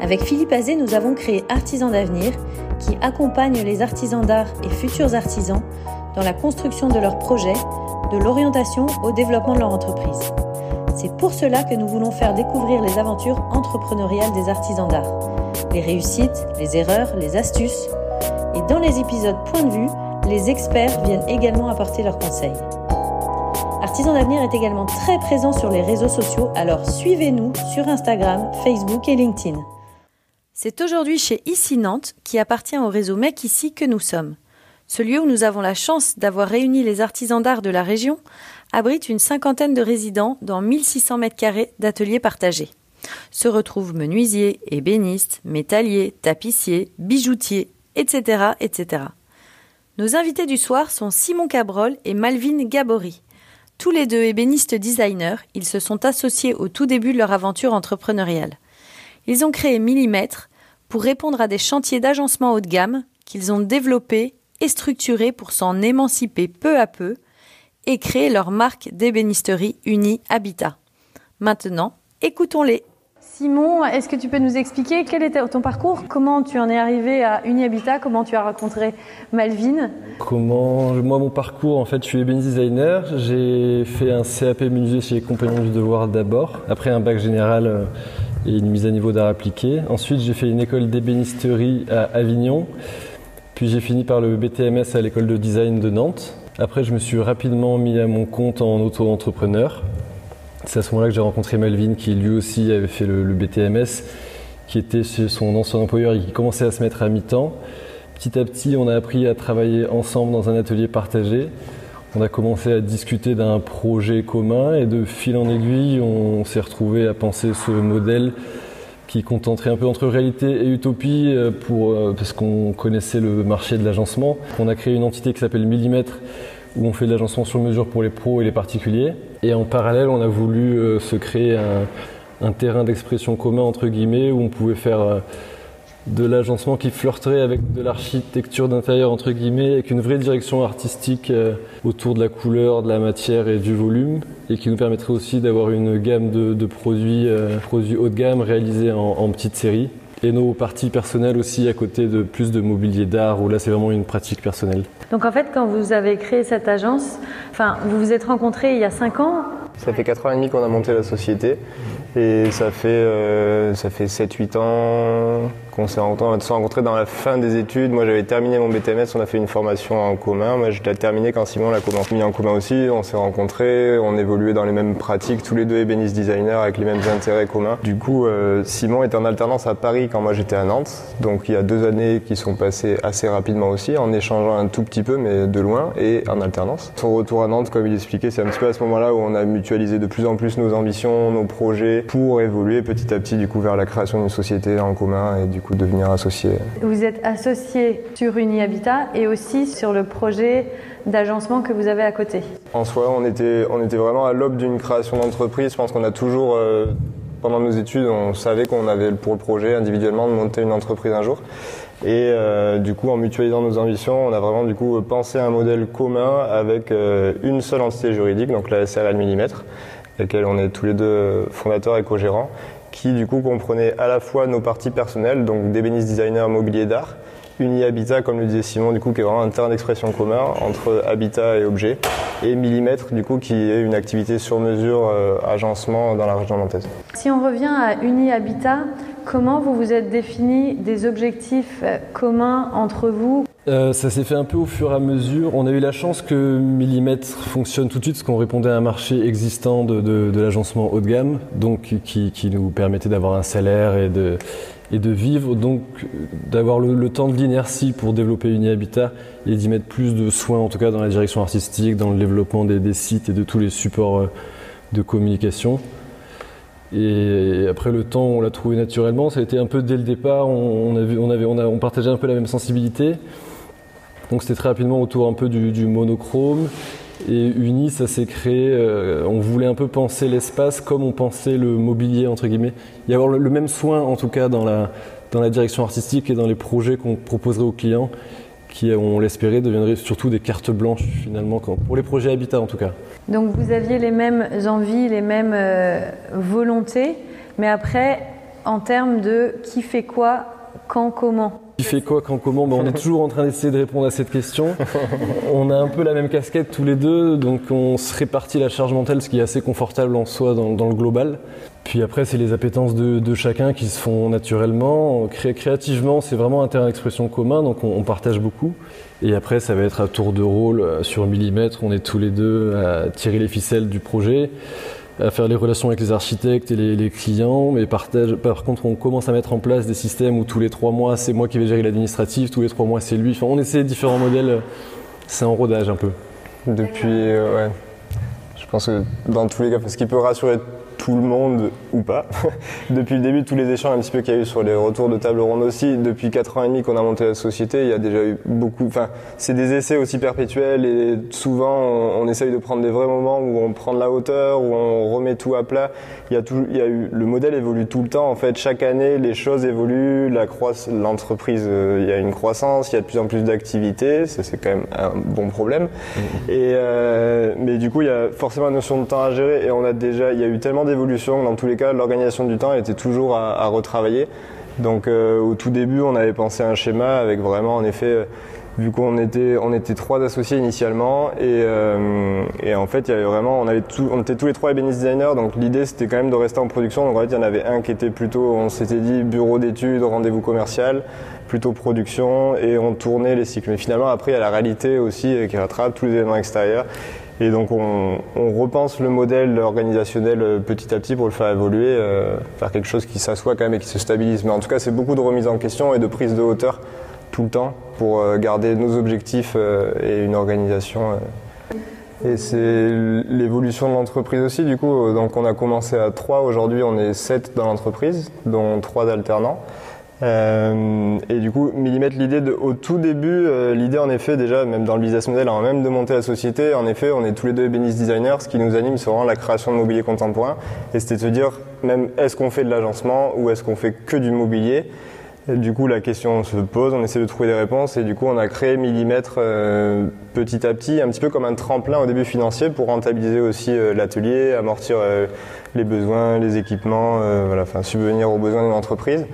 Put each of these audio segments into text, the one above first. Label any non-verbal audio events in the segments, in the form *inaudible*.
Avec Philippe Azé, nous avons créé Artisans d'avenir qui accompagne les artisans d'art et futurs artisans dans la construction de leurs projets, de l'orientation au développement de leur entreprise. C'est pour cela que nous voulons faire découvrir les aventures entrepreneuriales des artisans d'art, les réussites, les erreurs, les astuces. Et dans les épisodes Point de vue, les experts viennent également apporter leurs conseils. Artisan d'avenir est également très présent sur les réseaux sociaux, alors suivez-nous sur Instagram, Facebook et LinkedIn. C'est aujourd'hui chez Ici Nantes, qui appartient au réseau Mec Ici, que nous sommes. Ce lieu où nous avons la chance d'avoir réuni les artisans d'art de la région abrite une cinquantaine de résidents dans 1600 mètres carrés d'ateliers partagés. Se retrouvent menuisiers, ébénistes, métalliers, tapissiers, bijoutiers, etc., etc. Nos invités du soir sont Simon Cabrol et Malvin Gabory. Tous les deux ébénistes designers, ils se sont associés au tout début de leur aventure entrepreneuriale. Ils ont créé Millimètre pour répondre à des chantiers d'agencement haut de gamme qu'ils ont développés et structurés pour s'en émanciper peu à peu et créer leur marque d'ébénisterie Uni Habitat. Maintenant, écoutons-les. Simon, est-ce que tu peux nous expliquer quel était ton parcours? Comment tu en es arrivé à Unihabitat Comment tu as rencontré Malvin? Comment Moi, mon parcours, en fait, je suis ébéniste designer. J'ai fait un CAP menuisier chez les Compagnons du Devoir d'abord, après un bac général euh, et une mise à niveau d'art appliqué. Ensuite, j'ai fait une école d'ébénisterie à Avignon. Puis j'ai fini par le BTMS à l'école de design de Nantes. Après, je me suis rapidement mis à mon compte en auto-entrepreneur. C'est à ce moment-là que j'ai rencontré Melvin, qui lui aussi avait fait le, BTMS, qui était chez son ancien employeur et qui commençait à se mettre à mi-temps. Petit à petit, on a appris à travailler ensemble dans un atelier partagé. On a commencé à discuter d'un projet commun et de fil en aiguille, on s'est retrouvé à penser ce modèle qui contenterait un peu entre réalité et utopie euh, euh, parce qu'on connaissait le marché de l'agencement. On a créé une entité qui s'appelle Millimètre où on fait de l'agencement sur mesure pour les pros et les particuliers. Et en parallèle, on a voulu euh, se créer un, un terrain d'expression commun entre guillemets où on pouvait faire de l'agencement qui flirterait avec de l'architecture d'intérieur entre guillemets, avec une vraie direction artistique euh, autour de la couleur, de la matière et du volume, et qui nous permettrait aussi d'avoir une gamme de, produits, euh, produits haut de gamme réalisés en, en petites séries. Et nos parties personnelles aussi à côté de plus de mobilier d'art où là c'est vraiment une pratique personnelle. Donc en fait quand vous avez créé cette agence, enfin vous vous êtes rencontrés il y a 5 ans Ça fait 4 ans et demi qu'on a monté la société et ça fait, euh, fait 7-8 ans qu'on s'est rencontrés dans la fin des études. Moi, j'avais terminé mon BTMS, on a fait une formation en commun. Moi, je l'ai terminé quand Simon l'a mis en commun aussi. On s'est rencontrés, on évoluait dans les mêmes pratiques, tous les deux ébénistes designers avec les mêmes intérêts communs. Du coup, euh, Simon était en alternance à Paris quand moi j'étais à Nantes. Donc, il y a deux années qui sont passées assez rapidement aussi, en échangeant un tout petit peu, mais de loin, et en alternance. Son retour à Nantes, comme il expliquait, c'est un petit peu à ce moment-là où on a mutualisé de plus en plus nos ambitions, nos projets, pour évoluer petit à petit du coup vers la création d'une société en commun et du coup devenir associé. Vous êtes associé sur Unihabitat et aussi sur le projet d'agencement que vous avez à côté. En soi, on était, on était vraiment à l'aube d'une création d'entreprise. Je pense qu'on a toujours, euh, pendant nos études, on savait qu'on avait pour le projet individuellement de monter une entreprise un jour. Et euh, du coup, en mutualisant nos ambitions, on a vraiment du coup pensé à un modèle commun avec euh, une seule entité juridique, donc la SRL Millimètre, laquelle on est tous les deux fondateurs et co-gérants, qui du coup comprenait à la fois nos parties personnelles, donc d'ébéniste designer mobilier d'art, Uni-Habitat, comme le disait Simon, du coup, qui est vraiment un terrain d'expression commun entre habitat et objet, et Millimètre, du coup, qui est une activité sur mesure, euh, agencement dans la région nantaise. Si on revient à Uni-Habitat, comment vous vous êtes défini des objectifs euh, communs entre vous? Euh, ça s'est fait un peu au fur et à mesure. On a eu la chance que Millimètre fonctionne tout de suite, parce qu'on répondait à un marché existant de, l'agencement haut de gamme, donc qui, nous permettait d'avoir un salaire et de, vivre, donc d'avoir le, temps de l'inertie pour développer Unihabitat et d'y mettre plus de soins, en tout cas dans la direction artistique, dans le développement des, sites et de tous les supports euh, de communication. Et après le temps, on l'a trouvé naturellement. Ça a été un peu dès le départ, on partageait un peu la même sensibilité. Donc c'était très rapidement autour un peu du, monochrome. Et Uni, ça s'est créé, euh, on voulait un peu penser l'espace comme on pensait le mobilier, entre guillemets. Il y avoir le, même soin, en tout cas, dans la, dans la direction artistique et dans les projets qu'on proposerait aux clients, qui, on l'espérait, deviendraient surtout des cartes blanches, finalement, pour les projets habitat, en tout cas. Donc vous aviez les mêmes envies, les mêmes euh, volontés, mais après, en termes de qui fait quoi, quand, comment? Qui fait quoi, quand, comment ben, On est *laughs* toujours en train d'essayer de répondre à cette question. *laughs* On a un peu la même casquette tous les deux, donc on se répartit la charge mentale, ce qui est assez confortable en soi dans, le global. Puis après, c'est les appétences de, chacun qui se font naturellement. créativement, c'est vraiment un terrain d'expression commun, donc on, partage beaucoup. Et après, ça va être à tour de rôle euh, sur millimètre. On est tous les deux à tirer les ficelles du projet à faire les relations avec les architectes et les, clients, mais partage, par contre on commence à mettre en place des systèmes où tous les trois mois c'est moi qui vais gérer l'administratif, tous les trois mois c'est lui. Enfin, on essaie différents modèles, c'est en rodage un peu. Depuis, euh, ouais. Je pense que dans tous les cas, ce qui peut rassurer tout le monde ou pas. *laughs* depuis le début, tous les échanges un petit peu qu'il y a eu sur les retours de table ronde aussi, depuis 4 ans et demi qu'on a monté la société, il y a déjà eu beaucoup. Enfin, c'est des essais aussi perpétuels et souvent on, essaye de prendre des vrais moments où on prend de la hauteur, où on remet tout à plat. Il y a tout, il y a eu le modèle évolue tout le temps. En fait, chaque année, les choses évoluent, la croissance, l'entreprise, euh, il y a une croissance, il y a de plus en plus d'activités. C'est quand même un bon problème. Mmh. Et euh, mais du coup, il y a forcément une notion de temps à gérer et on a déjà, il y a eu tellement d'évolution. Dans tous les cas, l'organisation du temps était toujours à, retravailler. Donc euh, au tout début, on avait pensé à un schéma avec vraiment, en effet, euh, vu qu'on était, on était trois associés initialement, et, euh, et, en fait, il y vraiment, on avait on était tous les trois ébénistes designers, donc l'idée c'était quand même de rester en production. Donc en fait, il y en avait un qui était plutôt, on s'était dit bureau d'études, rendez-vous commercial, plutôt production, et on tournait les cycles. Mais finalement, après, il y a la réalité aussi qui rattrape tous les éléments extérieurs. Et donc on, repense le modèle organisationnel euh, petit à petit pour le faire évoluer, euh, faire quelque chose qui s'assoit quand même et qui se stabilise. Mais en tout cas, c'est beaucoup de remise en question et de prise de hauteur tout le temps pour euh, garder nos objectifs et une organisation. Et c'est l'évolution de l'entreprise aussi, du coup. Donc on a commencé à 3, aujourd'hui on est 7 dans l'entreprise, dont 3 d'alternants. Euh, et du coup, millimètre l'idée de, au tout début, euh, l'idée en effet déjà, même dans le business model, avant même de monter la société, en effet, on est tous les deux business designers. Ce qui nous anime, c'est vraiment la création de mobilier contemporain. Et c'était de se dire, même est-ce qu'on fait de l'agencement ou est-ce qu'on fait que du mobilier? Du coup, la question se pose, on essaie de trouver des réponses et du coup, on a créé Millimètre euh, petit à petit, un petit peu comme un tremplin au début financier pour rentabiliser aussi euh, l'atelier, amortir euh, les besoins, les équipements, voilà, enfin subvenir aux besoins d'une entreprise.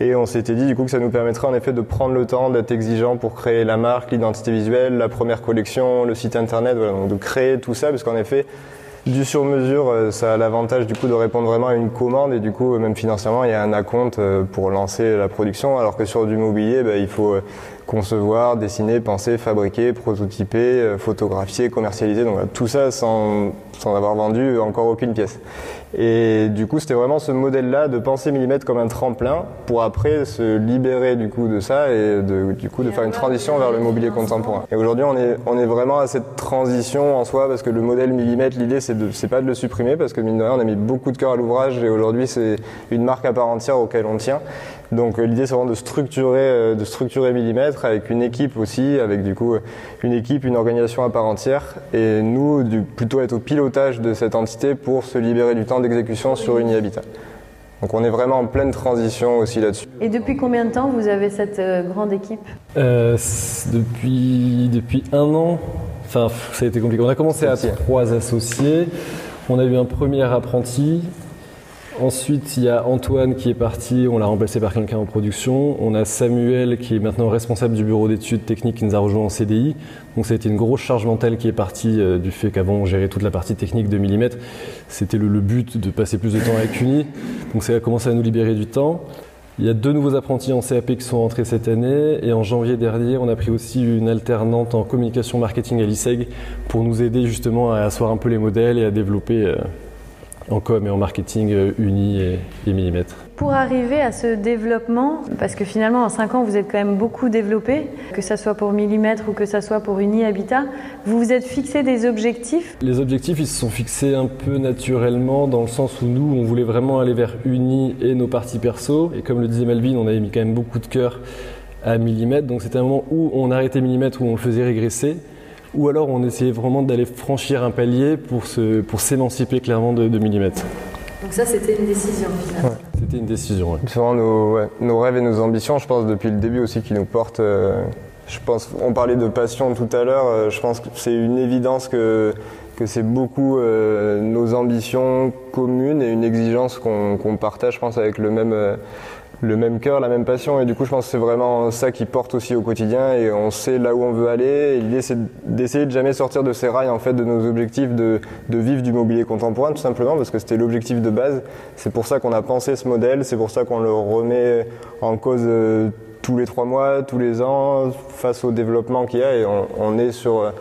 Et on s'était dit du coup que ça nous permettrait en effet de prendre le temps d'être exigeant pour créer la marque, l'identité visuelle, la première collection, le site internet, voilà, donc de créer tout ça parce qu'en effet du sur-mesure, euh, ça a l'avantage du coup de répondre vraiment à une commande et du coup même financièrement il y a un acompte euh, pour lancer la production. Alors que sur du mobilier bah, il faut euh, concevoir, dessiner, penser, fabriquer, prototyper, photographier, commercialiser donc tout ça sans, sans avoir vendu encore aucune pièce. Et du coup, c'était vraiment ce modèle-là de penser millimètre comme un tremplin pour après se libérer du coup de ça et de, du coup de faire une transition vers le mobilier contemporain. Et aujourd'hui, on est, on est vraiment à cette transition en soi parce que le modèle millimètre, l'idée c'est de, c'est pas de le supprimer parce que mine de rien, on a mis beaucoup de cœur à l'ouvrage et aujourd'hui c'est une marque à part entière auquel on tient. Donc euh, l'idée c'est vraiment de structurer, euh, de structurer millimètre avec une équipe aussi, avec du coup une équipe, une organisation à part entière et nous du, plutôt être au pilotage de cette entité pour se libérer du temps d'exécution sur Unihabitat. Donc on est vraiment en pleine transition aussi là-dessus. Et depuis combien de temps vous avez cette euh, grande équipe? Euh, depuis, depuis un an. Enfin, ça a été compliqué. On a commencé à trois associés. On a eu un premier apprenti. Ensuite, il y a Antoine qui est parti, on l'a remplacé par quelqu'un en production. On a Samuel qui est maintenant responsable du bureau d'études techniques qui nous a rejoint en CDI. Donc ça a été une grosse charge mentale qui est partie euh, du fait qu'avant on gérait toute la partie technique de millimètres. C'était le, but de passer plus de temps avec Uni. Donc ça a commencé à nous libérer du temps. Il y a deux nouveaux apprentis en CAP qui sont rentrés cette année et en janvier dernier, on a pris aussi une alternante en communication marketing à l'ISEG pour nous aider justement à asseoir un peu les modèles et à développer euh, en com et en marketing euh, uni et, et millimètres. Pour arriver à ce développement, parce que finalement en 5 ans vous êtes quand même beaucoup développé, que ce soit pour millimètres ou que ce soit pour Uni Habitat, vous vous êtes fixé des objectifs? Les objectifs ils se sont fixés un peu naturellement dans le sens où nous on voulait vraiment aller vers Uni et nos parties perso. Et comme le disait Melvin on avait mis quand même beaucoup de cœur à millimètres. Donc c'était un moment où on arrêtait millimètres où on le faisait régresser ou alors on essayait vraiment d'aller franchir un palier pour, se, pour s'émanciper clairement de, de millimètres. Donc ça, c'était une décision finalement. Ouais, c'était une décision. Ouais. C'est vraiment nos, ouais, nos, rêves et nos ambitions, je pense, depuis le début aussi, qui nous portent. Euh, je pense, on parlait de passion tout à l'heure. Euh, je pense que c'est une évidence que que c'est beaucoup euh, nos ambitions communes et une exigence qu'on, qu'on partage, je pense, avec le même le même cœur, la même passion. Et du coup, je pense que c'est vraiment ça qui porte aussi au quotidien. Et on sait là où on veut aller. L'idée, c'est d'essayer de jamais sortir de ces rails, en fait, de nos objectifs de, de vivre du mobilier contemporain, tout simplement, parce que c'était l'objectif de base. C'est pour ça qu'on a pensé ce modèle. C'est pour ça qu'on le remet en cause euh, tous les trois mois, tous les ans, face au développement qu'il y a. Et on, on est sur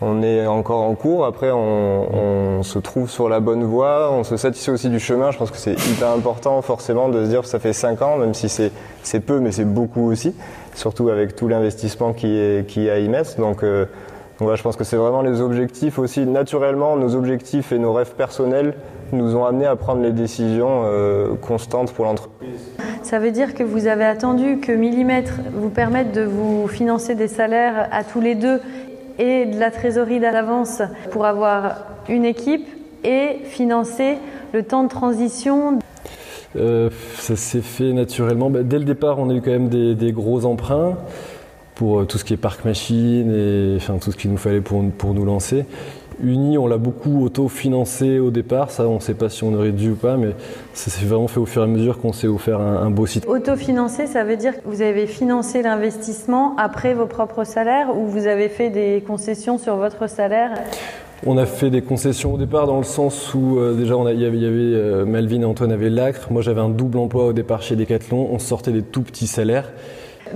on est encore en cours. Après, on, se trouve sur la bonne voie. On se satisfait aussi du chemin. Je pense que c'est hyper important, forcément, de se dire que ça fait 5 ans, même si c'est peu, mais c'est beaucoup aussi. Surtout avec tout l'investissement qui est, qui est à y mettre. Donc, euh, donc voilà, je pense que c'est vraiment les objectifs aussi. Naturellement, nos objectifs et nos rêves personnels nous ont amenés à prendre les décisions euh, constantes pour l'entreprise. Ça veut dire que vous avez attendu que Millimètre vous permette de vous financer des salaires à tous les deux et de la trésorerie d'avance pour avoir une équipe et financer le temps de transition euh, Ça s'est fait naturellement. Bah, dès le départ, on a eu quand même des, gros emprunts pour euh, tout ce qui est parc machine et enfin, tout ce qu'il nous fallait pour, pour nous lancer. Uni, on l'a beaucoup auto-financé au départ, ça on ne sait pas si on aurait dû ou pas, mais ça s'est vraiment fait au fur et à mesure qu'on s'est offert un, un, beau site. Auto-financé, ça veut dire que vous avez financé l'investissement après vos propres salaires ou vous avez fait des concessions sur votre salaire? On a fait des concessions au départ dans le sens où euh, déjà il y avait, y avait euh, Melvin et Antoine avaient l'acre, moi j'avais un double emploi au départ chez Decathlon, on sortait des tout petits salaires.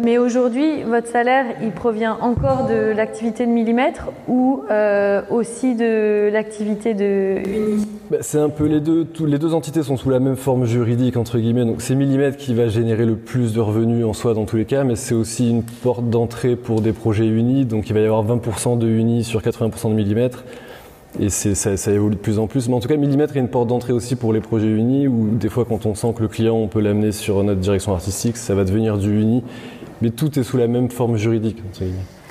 Mais aujourd'hui, votre salaire, il provient encore de l'activité de millimètre ou euh, aussi de l'activité de Uni? Bah, C'est un peu les deux. Les deux entités sont sous la même forme juridique, entre guillemets. Donc c'est millimètre qui va générer le plus de revenus en soi dans tous les cas, mais c'est aussi une porte d'entrée pour des projets unis. Donc il va y avoir 20% de uni sur 80% de millimètre. Et ça, ça, évolue de plus en plus. Mais en tout cas, millimètre est une porte d'entrée aussi pour les projets unis, où des fois, quand on sent que le client, on peut l'amener sur notre direction artistique, ça va devenir du uni mais tout est sous la même forme juridique.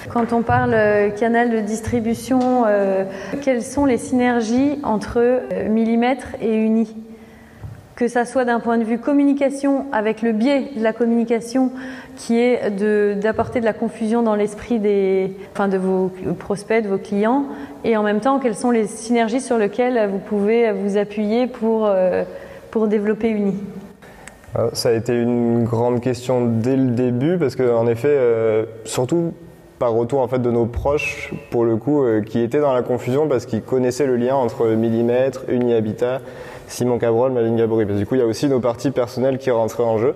Quand on parle canal de distribution, euh, quelles sont les synergies entre euh, millimètre et uni que ça soit d'un point de vue communication, avec le biais de la communication qui est d'apporter de, de, la confusion dans l'esprit enfin de vos prospects, de vos clients, et en même temps, quelles sont les synergies sur lesquelles vous pouvez vous appuyer pour, euh, pour développer Uni? Ça a été une grande question dès le début parce qu'en effet, euh, surtout par retour en fait de nos proches pour le coup euh, qui étaient dans la confusion parce qu'ils connaissaient le lien entre Millimètre, Unihabitat, Simon Cabrol, Maline Gabri. Parce que du coup, il y a aussi nos parties personnelles qui rentraient en jeu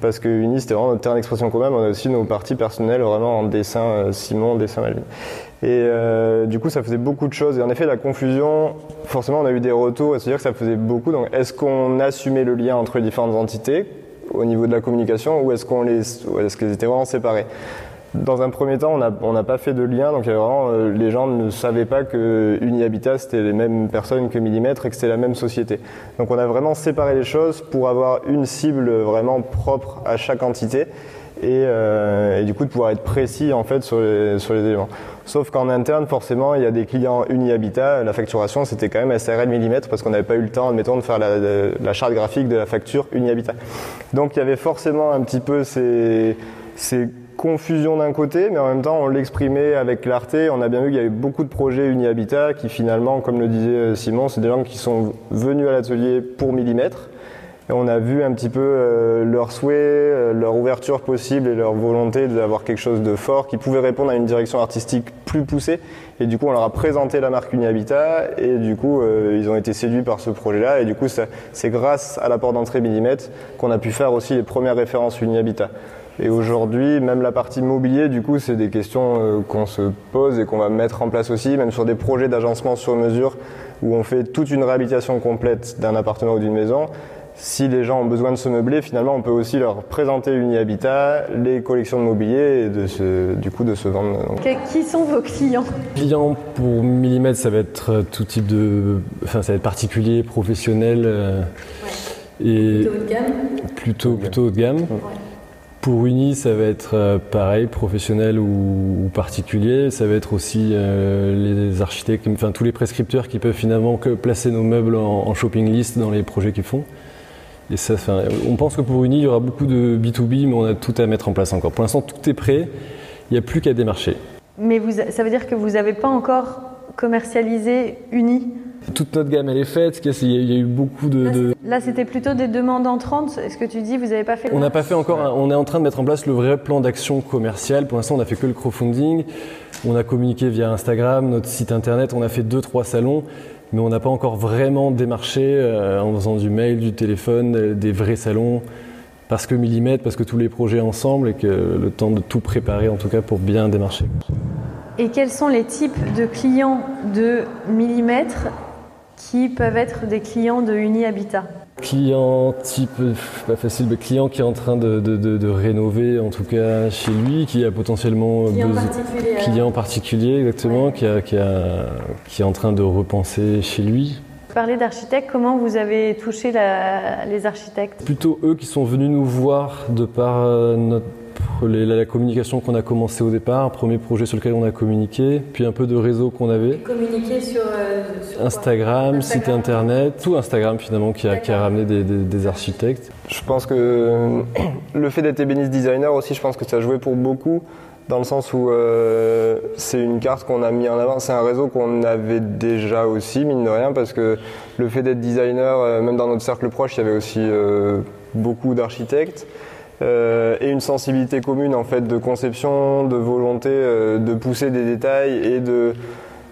parce que Uni c'était vraiment notre terrain d'expression commun, on a aussi nos parties personnelles vraiment en dessin euh, Simon, dessin Maline. Et euh, du coup, ça faisait beaucoup de choses. Et en effet, la confusion, forcément, on a eu des retours, c'est-à-dire que ça faisait beaucoup. Donc, est-ce qu'on assumait le lien entre les différentes entités au niveau de la communication, ou est-ce qu'on est-ce qu'elles étaient vraiment séparées? Dans un premier temps, on n'a pas fait de lien, donc vraiment, euh, les gens ne savaient pas que Unihabitat c'était les mêmes personnes que Millimètre et que c'était la même société. Donc on a vraiment séparé les choses pour avoir une cible vraiment propre à chaque entité et, euh, et du coup de pouvoir être précis en fait sur les, éléments. Sauf qu'en interne, forcément, il y a des clients Unihabitat. La facturation, c'était quand même SRL millimètre parce qu'on n'avait pas eu le temps, admettons, de faire la, charte graphique de la facture Unihabitat. Donc il y avait forcément un petit peu ces, ces confusion d'un côté, mais en même temps on l'exprimait avec clarté. On a bien vu qu'il y avait beaucoup de projets Unihabitat qui finalement, comme le disait Simon, c'est des gens qui sont venus à l'atelier pour millimètre Et on a vu un petit peu euh, leurs souhaits, euh, leur ouverture possible et leur volonté d'avoir quelque chose de fort qui pouvait répondre à une direction artistique plus poussée. Et du coup, on leur a présenté la marque Unihabitat et du coup, euh, ils ont été séduits par ce projet-là. Et du coup, c'est grâce à l'apport d'entrée Millimètre qu'on a pu faire aussi les premières références Unihabitat. Et aujourd'hui, même la partie mobilier, du coup, c'est des questions qu'on se pose et qu'on va mettre en place aussi, même sur des projets d'agencement sur mesure où on fait toute une réhabilitation complète d'un appartement ou d'une maison si les gens ont besoin de se meubler, finalement, on peut aussi leur présenter Unihabitat, les collections de mobilier et de se, du coup de se vendre. Qui sont vos clients? Clients pour millimètre, ça va être euh, tout type de, enfin, ça va être particulier, professionnel euh, et plutôt haut de gamme? Plutôt plutôt haut de gamme. Pour Uni, ça va être euh, pareil, professionnel ou, particulier. Ça va être aussi les architectes, enfin tous les prescripteurs qui peuvent finalement que placer nos meubles en, en shopping list dans les projets qu'ils font. Et ça, on pense que pour Uni, il y aura beaucoup de B2B, mais on a tout à mettre en place encore. Pour l'instant, tout est prêt. Il n'y a plus qu'à démarcher. Mais vous, ça veut dire que vous n'avez pas encore commercialisé Uni? Toute notre gamme elle est faite, il y a eu beaucoup de... Là c'était plutôt des demandes entrantes, est-ce que tu dis vous n'avez pas fait On n'a pas fait encore, on est en train de mettre en place le vrai plan d'action commercial, pour l'instant on n'a fait que le crowdfunding, on a communiqué via Instagram, notre site internet, on a fait deux trois salons, mais on n'a pas encore vraiment démarché euh, en faisant du mail, du téléphone, euh, des vrais salons, parce que millimètre, parce que tous les projets ensemble et que le temps de tout préparer en tout cas pour bien démarcher. Et quels sont les types de clients de millimètre qui peuvent être des clients de Unihabitat? Client type, pas facile, mais client qui est en train de, rénover en tout cas chez lui, qui a potentiellement client particulier, client particulier exactement, qui, a, qui, a, qui, est en train de repenser chez lui. Parler d'architectes, comment vous avez touché les architectes? Plutôt eux qui sont venus nous voir de par euh, la, communication qu'on a commencé au départ, premier projet sur lequel on a communiqué, puis un peu de réseau qu'on avait. Communiqué sur, euh, Instagram, site internet, tout Instagram finalement qui a, ramené des, architectes. Je pense que *clears throat* le fait d'être ébéniste designer aussi, je pense que ça a joué pour beaucoup dans le sens où euh, c'est une carte qu'on a mis en avant. C'est un réseau qu'on avait déjà aussi, mine de rien, parce que le fait d'être designer, euh, même dans notre cercle proche, il y avait aussi beaucoup d'architectes. Euh, et une sensibilité commune en fait de conception, de volonté euh, de pousser des détails et de,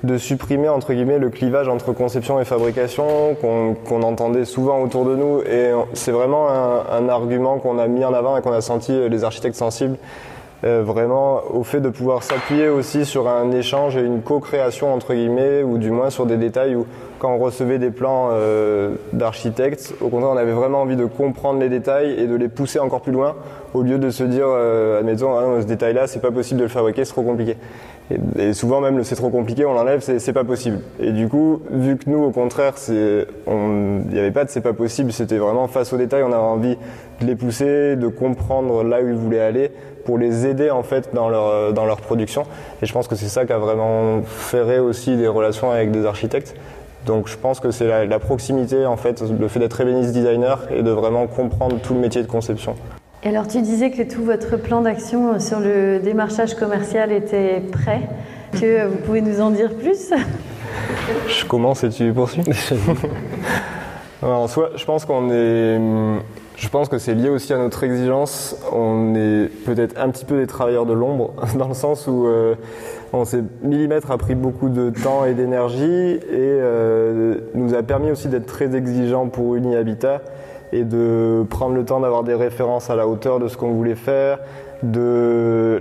de supprimer entre guillemets le clivage entre conception et fabrication qu'on entendait souvent autour de nous. Et c'est vraiment un, argument qu'on a mis en avant et qu'on a senti euh, les architectes sensibles vraiment au fait de pouvoir s'appuyer aussi sur un échange et une co-création entre guillemets ou du moins sur des détails quand on recevait des plans euh, d'architectes, au contraire on avait vraiment envie de comprendre les détails et de les pousser encore plus loin au lieu de se dire euh, admettons hein, ce détail là c'est pas possible de le fabriquer, c'est trop compliqué. Et, souvent même le c'est trop compliqué, on l'enlève, c'est pas possible. Et du coup, vu que nous au contraire, il n'y avait pas de c'est pas possible, c'était vraiment face aux détails, on avait envie de les pousser, de comprendre là où ils voulaient aller pour les aider en fait dans leur, dans leur production. Et je pense que c'est ça qui a vraiment ferré aussi des relations avec des architectes. Donc je pense que c'est la, proximité en fait, le fait d'être ébéniste designer et de vraiment comprendre tout le métier de conception. Et alors tu disais que tout votre plan d'action sur le démarchage commercial était prêt. Que vous pouvez nous en dire plus? Je commence et tu poursuis? *laughs* *laughs* en soi, je pense qu'on est je pense que c'est lié aussi à notre exigence. On est peut-être un petit peu des travailleurs de l'ombre, *laughs* dans le sens où euh, on s'est millimètre a pris beaucoup de temps et d'énergie et euh, nous a permis aussi d'être très exigeants pour Unihabitat et de prendre le temps d'avoir des références à la hauteur de ce qu'on voulait faire, de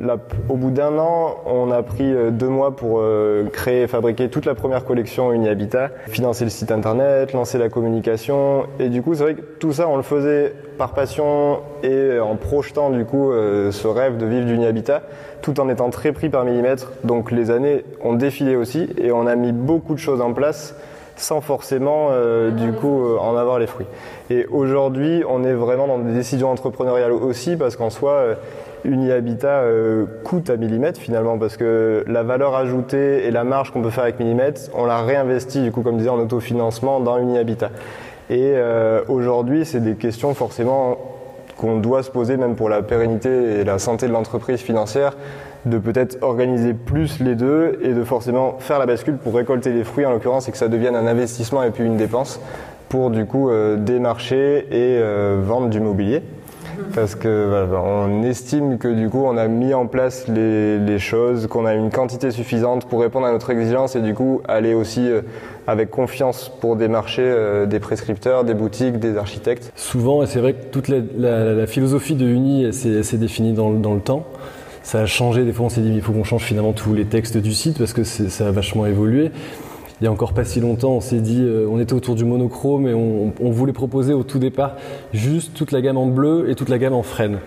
au bout d'un an, on a pris euh, deux mois pour euh, créer et fabriquer toute la première collection Unihabitat, financer le site internet, lancer la communication. Et du coup, c'est vrai que tout ça, on le faisait par passion et en projetant du coup euh, ce rêve de vivre d'Unihabitat, tout en étant très pris par millimètre. Donc les années ont défilé aussi et on a mis beaucoup de choses en place sans forcément du coup en avoir les fruits. Et aujourd'hui, on est vraiment dans des décisions entrepreneuriales aussi parce qu'en soi, Unihabitat euh, coûte à millimètre finalement parce que la valeur ajoutée et la marge qu'on peut faire avec millimètre, on l'a réinvesti du coup comme disait en autofinancement dans Unihabitat. Et euh, aujourd'hui, c'est des questions forcément qu'on doit se poser même pour la pérennité et la santé de l'entreprise financière, de peut-être organiser plus les deux et de forcément faire la bascule pour récolter les fruits en l'occurrence et que ça devienne un investissement et puis une dépense. pour du coup démarcher et vendre du mobilier parce que on estime que du coup on a mis en place les, choses, qu'on a une quantité suffisante pour répondre à notre exigence et du coup aller aussi euh, avec confiance pour démarcher euh, des prescripteurs, des boutiques, des architectes. Souvent, et c'est vrai que toute la, philosophie de Uni s'est définie dans, dans, le temps. Ça a changé, des fois on s'est dit il faut qu'on change finalement tous les textes du site parce que ça a vachement évolué il y a encore pas si longtemps, on s'est dit, euh, on était autour du monochrome et on, voulait proposer au tout départ juste toute la gamme en bleu et toute la gamme en frêne.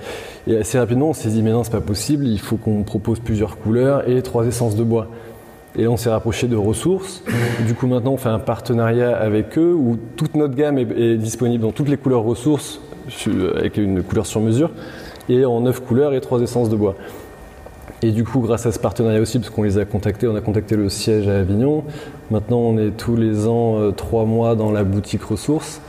Et assez rapidement, on s'est dit, mais non, c'est pas possible, il faut qu'on propose plusieurs couleurs et trois essences de bois. Et on s'est rapproché de ressources. Du coup, maintenant, on fait un partenariat avec eux où toute notre gamme est, disponible dans toutes les couleurs ressources avec une couleur sur mesure et en neuf couleurs et trois essences de bois. Et du coup, grâce à ce partenariat aussi, parce qu'on les a contactés, on a contacté le siège à Avignon. Maintenant, on est tous les ans euh, trois mois dans la boutique ressources.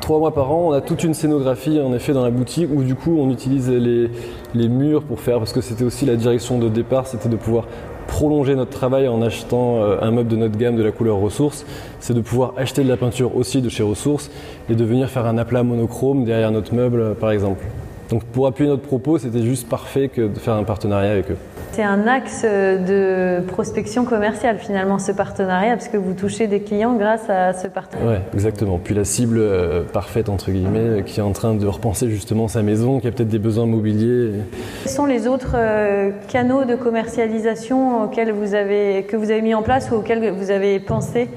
Trois mois par an, on a toute une scénographie en effet dans la boutique où du coup on utilise les, les murs pour faire, parce que c'était aussi la direction de départ, c'était de pouvoir prolonger notre travail en achetant euh, un meuble de notre gamme de la couleur ressources, c'est de pouvoir acheter de la peinture aussi de chez ressources et de venir faire un aplat monochrome derrière notre meuble par exemple. Donc pour appuyer notre propos, c'était juste parfait que de faire un partenariat avec eux. C'est un axe de prospection commerciale finalement ce partenariat parce que vous touchez des clients grâce à ce partenariat. Oui, exactement. Puis la cible euh, parfaite entre guillemets euh, qui est en train de repenser justement sa maison, qui a peut-être des besoins mobiliers. Quels sont les autres euh, canaux de commercialisation auxquels vous avez, que vous avez mis en place ou auxquels vous avez pensé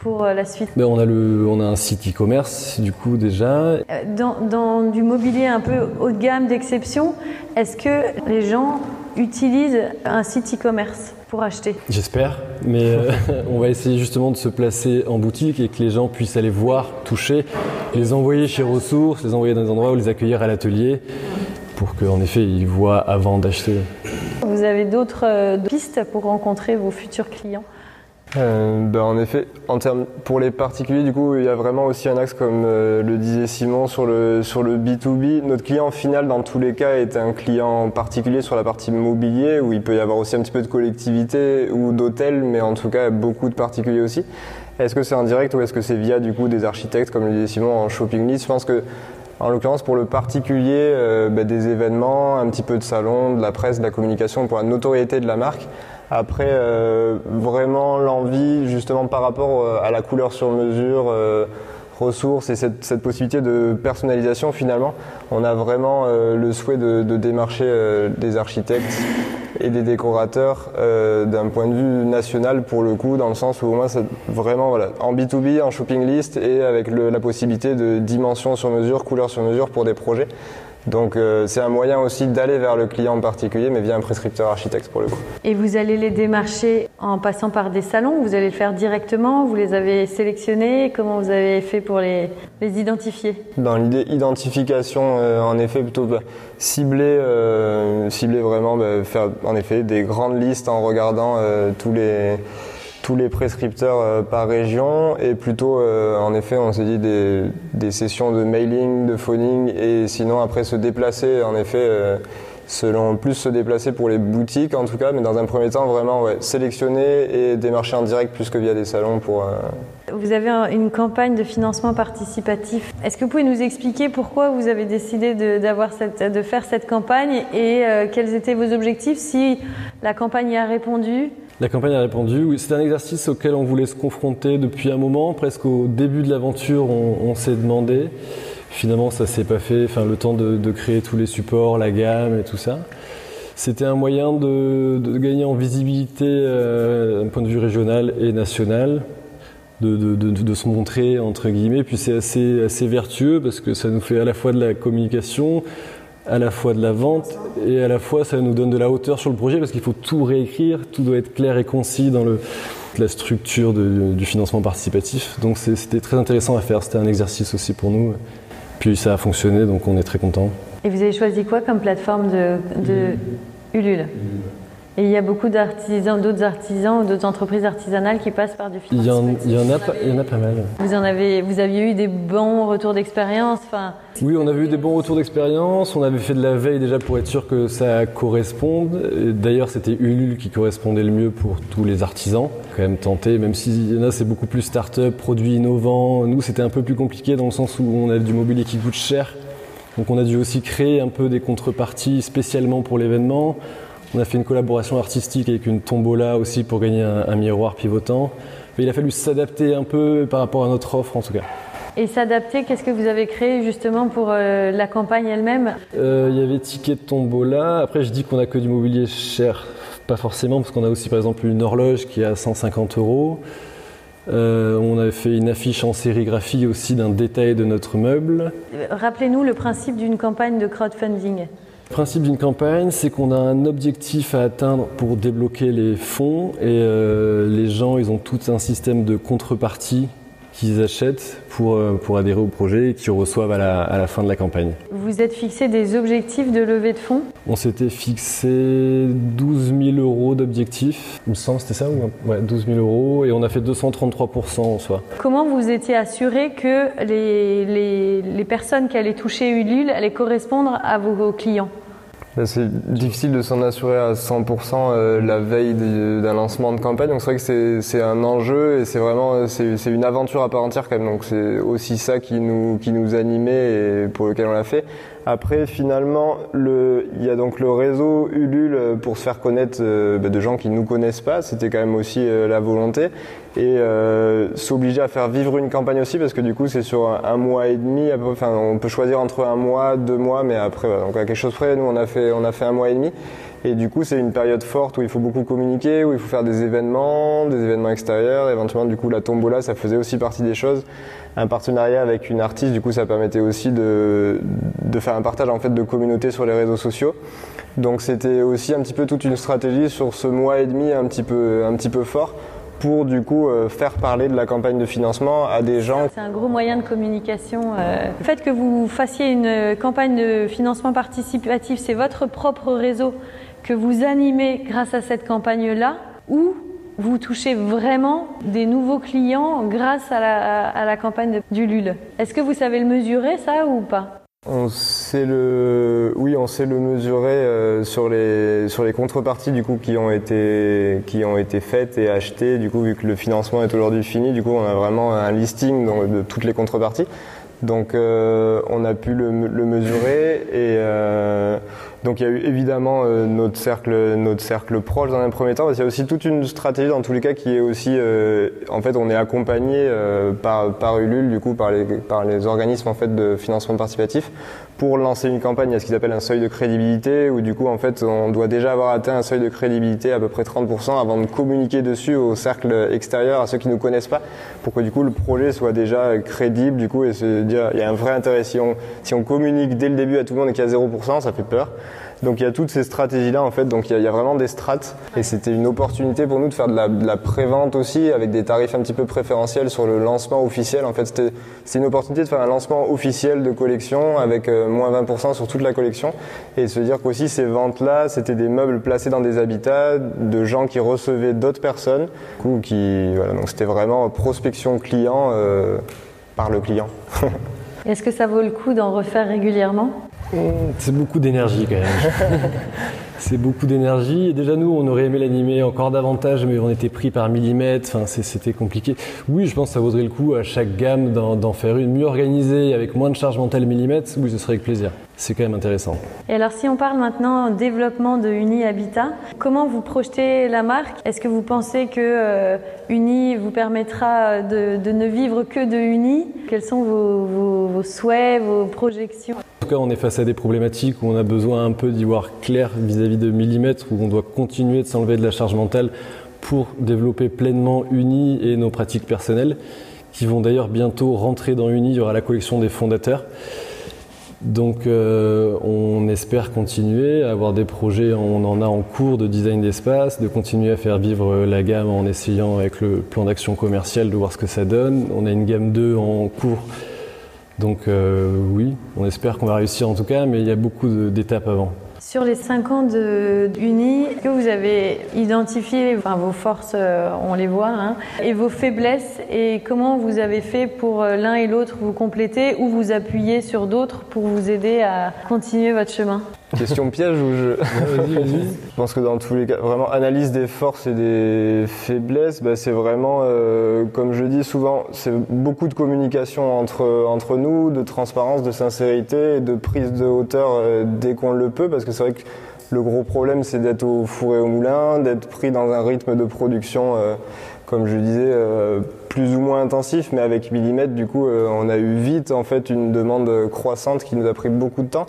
pour la suite ben on, a le, on a un site e-commerce du coup déjà. Dans, dans, du mobilier un peu haut de gamme, d'exception, est-ce que les gens utilise un site e-commerce pour acheter? J'espère, mais euh, *laughs* on va essayer justement de se placer en boutique et que les gens puissent aller voir, toucher, les envoyer chez Ressources, les envoyer dans des endroits ou les accueillir à l'atelier pour qu'en effet ils voient avant d'acheter. Vous avez d'autres euh, pistes pour rencontrer vos futurs clients? Euh, ben, en effet, pour les particuliers, du coup, il y a vraiment aussi un axe comme euh, le disait Simon sur le sur le B2B. Notre client final, dans tous les cas, est un client particulier sur la partie mobilier, où il peut y avoir aussi un petit peu de collectivité ou d'hôtel, mais en tout cas beaucoup de particuliers aussi. Est-ce que c'est en direct ou est-ce que c'est via du coup des architectes, comme le disait Simon, en shopping list? Je pense que en l'occurrence, pour le particulier, euh, ben, des événements, un petit peu de salon, de la presse, de la communication pour la notoriété de la marque. Après, euh, vraiment l'envie, justement par rapport euh, à la couleur sur mesure, euh, ressources et cette, cette, possibilité de personnalisation, finalement, on a vraiment le souhait de, de démarcher des architectes et des décorateurs d'un point de vue national pour le coup, dans le sens où moi, c'est vraiment voilà, en B2B, en shopping list et avec le, la possibilité de dimension sur mesure, couleur sur mesure pour des projets. Donc euh, c'est un moyen aussi d'aller vers le client en particulier, mais via un prescripteur architecte pour le coup. Et vous allez les démarcher en passant par des salons Vous allez le faire directement? Vous les avez sélectionnés? Comment vous avez fait pour les, les identifier? Dans l'idée identification, euh, en effet, plutôt bah, cibler, euh, cibler vraiment, bah, faire en effet des grandes listes en regardant tous les tous les prescripteurs euh, par région. Et plutôt euh, en effet on s'est dit des, sessions de mailing, de phoning et sinon après se déplacer en effet euh, selon plus se déplacer pour les boutiques en tout cas. Mais dans un premier temps vraiment sélectionner et démarcher en direct plus que via des salons pour Vous avez une campagne de financement participatif. Est-ce que vous pouvez nous expliquer pourquoi vous avez décidé de, cette, de faire cette campagne et quels étaient vos objectifs si la campagne y a répondu? La campagne a répondu. Oui, c'est un exercice auquel on voulait se confronter depuis un moment. Presque au début de l'aventure, on, s'est demandé. Finalement, ça s'est pas fait. Enfin, le temps de, créer tous les supports, la gamme et tout ça. C'était un moyen de, gagner en visibilité euh, d'un point de vue régional et national, de, se montrer entre guillemets. Puis c'est assez, assez vertueux parce que ça nous fait à la fois de la communication, à la fois de la vente et à la fois ça nous donne de la hauteur sur le projet parce qu'il faut tout réécrire, tout doit être clair et concis dans le, la structure du financement participatif. Donc c'était très intéressant à faire, c'était un exercice aussi pour nous. Puis ça a fonctionné, donc on est très content. Et vous avez choisi quoi comme plateforme de, de Ulule Et il y a beaucoup d'artisans, d'autres artisans ou d'autres entreprises artisanales qui passent par du financement il y, en, il, y en a, pas, il y en a pas mal. Vous, en avez, vous aviez eu des bons retours d'expérience enfin... Oui, on avait eu des bons retours d'expérience. On avait fait de la veille déjà pour être sûr que ça corresponde. D'ailleurs, c'était Ulule qui correspondait le mieux pour tous les artisans. Quand même tenté, même s'il y en a, c'est beaucoup plus start-up, produits innovants. Nous, c'était un peu plus compliqué dans le sens où on a du mobilier qui coûte cher. Donc on a dû aussi créer un peu des contreparties spécialement pour l'événement. On a fait une collaboration artistique avec une tombola aussi pour gagner un, miroir pivotant. Mais il a fallu s'adapter un peu par rapport à notre offre en tout cas. Et s'adapter, qu'est-ce que vous avez créé justement pour euh, la campagne elle-même? Euh, Il y avait ticket de tombola. Après, je dis qu'on a que du mobilier cher. Pas forcément, parce qu'on a aussi par exemple une horloge qui est à 150 euros. Euh, on avait fait une affiche en sérigraphie aussi d'un détail de notre meuble. Rappelez-nous le principe d'une campagne de crowdfunding. Le principe d'une campagne, c'est qu'on a un objectif à atteindre pour débloquer les fonds et euh, les gens, ils ont tout un système de contrepartie qu'ils achètent pour, euh, pour adhérer au projet et qu'ils reçoivent à la, à la, fin de la campagne. Vous êtes fixé des objectifs de levée de fonds? On s'était fixé 12 000 euros d'objectifs. Il me semble c'était ça ou ouais, 12 000 euros et on a fait 233% en soi. Comment vous étiez assuré que les, les, les personnes qui allaient toucher Ulule allaient correspondre à vos clients? C'est difficile de s'en assurer à 100% euh, la veille d'un lancement de campagne. Donc c'est vrai que c'est un enjeu et c'est vraiment c'est une aventure à part entière quand même. Donc c'est aussi ça qui nous qui nous animait et pour lequel on l'a fait. Après, finalement, le, il y a donc le réseau Ulule pour se faire connaître euh, bah, de gens qui ne nous connaissent pas. C'était quand même aussi euh, la volonté. Et euh, s'obliger à faire vivre une campagne aussi, parce que du coup, c'est sur un, mois et demi. Enfin, on peut choisir entre un mois, deux mois, mais après, donc à quelque chose près, nous, on a fait, on a fait un mois et demi. Et du coup, c'est une période forte où il faut beaucoup communiquer, où il faut faire des événements, des événements extérieurs. Éventuellement, du coup, la tombola, ça faisait aussi partie des choses. Un partenariat avec une artiste, du coup, ça permettait aussi de, de faire un partage en fait de communauté sur les réseaux sociaux. Donc, c'était aussi un petit peu toute une stratégie sur ce mois et demi un petit peu, un petit peu fort pour du coup euh, faire parler de la campagne de financement à des gens. C'est un gros moyen de communication. Euh. Le fait que vous fassiez une campagne de financement participatif, c'est votre propre réseau que vous animez grâce à cette campagne-là ou vous touchez vraiment des nouveaux clients grâce à la, à la campagne du LUL. Est-ce que vous savez le mesurer ça ou pas? On le, oui, on sait le mesurer euh, sur les sur les contreparties du coup qui ont été qui ont été faites et achetées. Du coup, vu que le financement est aujourd'hui fini, du coup, on a vraiment un listing de toutes les contreparties. Donc, euh, on a pu le, mesurer et euh, donc il y a eu évidemment notre cercle, notre cercle proche dans un premier temps, parce y a aussi toute une stratégie dans tous les cas qui est aussi, en fait, on est accompagné par, par Ulule, du coup, par les, par les organismes en fait de financement participatif, pour lancer une campagne. Il y a ce qu'ils appellent un seuil de crédibilité, où du coup, en fait, on doit déjà avoir atteint un seuil de crédibilité à peu près 30% avant de communiquer dessus au cercle extérieur, à ceux qui ne nous connaissent pas, pour que du coup le projet soit déjà crédible, du coup, et se dire, il y a un vrai intérêt. Si on, si on communique dès le début à tout le monde et qu'il y a 0%, ça fait peur. Donc il y a toutes ces stratégies-là en fait, donc il y, a, vraiment des strates. Et c'était une opportunité pour nous de faire de la, de la prévente aussi avec des tarifs un petit peu préférentiels sur le lancement officiel. En fait, c'était une opportunité de faire un lancement officiel de collection avec euh, moins 20% sur toute la collection. Et se dire qu'aussi ces ventes-là, c'était des meubles placés dans des habitats de gens qui recevaient d'autres personnes, coup, qui voilà, donc c'était vraiment prospection client euh, par le client. *laughs* Est-ce que ça vaut le coup d'en refaire régulièrement c'est beaucoup d'énergie quand même. *laughs* c'est beaucoup d'énergie. Et déjà, nous, on aurait aimé l'animer encore davantage, mais on était pris par millimètre. Enfin, c'était compliqué. Oui, je pense que ça vaudrait le coup à chaque gamme d'en faire une mieux organisée, avec moins de charge mentale millimètre. Oui, ce serait avec plaisir. C'est quand même intéressant. Et alors, si on parle maintenant développement de Uni Habitat, comment vous projetez la marque? Est-ce que vous pensez que euh, Uni vous permettra de, de, ne vivre que de Uni? Quels sont vos, vos, vos souhaits, vos projections? En tout cas, on est face à des problématiques où on a besoin un peu d'y voir clair vis-à-vis de millimètres, où on doit continuer de s'enlever de la charge mentale pour développer pleinement Uni et nos pratiques personnelles, qui vont d'ailleurs bientôt rentrer dans Uni. Il y aura la collection des fondateurs. Donc euh, on espère continuer à avoir des projets, on en a en cours de design d'espace, de continuer à faire vivre la gamme en essayant avec le plan d'action commercial de voir ce que ça donne. On a une gamme 2 en cours, donc euh, oui, on espère qu'on va réussir en tout cas, mais il y a beaucoup d'étapes avant. Sur les 5 ans de Uni, que vous avez identifié enfin, vos forces, euh, on les voit, hein, et vos faiblesses, et comment vous avez fait pour euh, l'un et l'autre vous compléter ou vous appuyer sur d'autres pour vous aider à continuer votre chemin? Question piège ou je. je pense que dans tous les cas, vraiment, analyse des forces et des faiblesses, bah, c'est vraiment, euh, comme je dis souvent, c'est beaucoup de communication entre, entre nous, de transparence, de sincérité et de prise de hauteur euh, dès qu'on le peut, parce que c'est vrai que le gros problème, c'est d'être au four et au moulin, d'être pris dans un rythme de production, euh, comme je disais, plus ou moins intensif, mais avec millimètres, du coup, on a eu vite, en fait, une demande croissante qui nous a pris beaucoup de temps.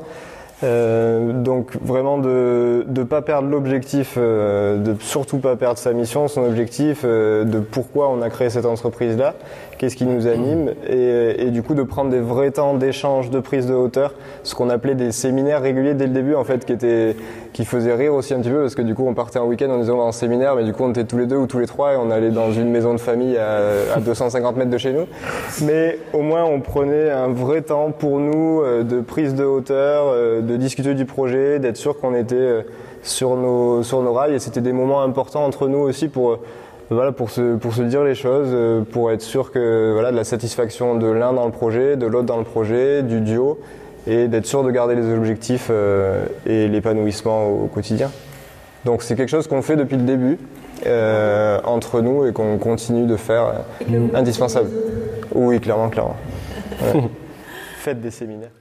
Euh, donc vraiment de ne pas perdre l'objectif, euh, de surtout pas perdre sa mission, son objectif, euh, de pourquoi on a créé cette entreprise-là, qu'est-ce qui nous anime, et, du coup de prendre des vrais temps d'échange, de prise de hauteur, ce qu'on appelait des séminaires réguliers dès le début en fait, qui étaient, qui faisaient rire aussi un petit peu parce que du coup on partait un week-end, on disait on va en séminaire, mais du coup on était tous les deux ou tous les trois et on allait dans une maison de famille à, à 250 mètres de chez nous, mais au moins on prenait un vrai temps pour nous de prise de hauteur, de de discuter du projet, d'être sûr qu'on était euh, sur nos, sur nos rails. Et c'était des moments importants entre nous aussi pour, euh, voilà, pour, se, pour se dire les choses, euh, pour être sûr que voilà, de la satisfaction de l'un dans le projet, de l'autre dans le projet, du duo, et d'être sûr de garder les objectifs et l'épanouissement au, quotidien. Donc c'est quelque chose qu'on fait depuis le début entre nous et qu'on continue de faire indispensable. Oui, clairement, clairement. *laughs* Faites des séminaires.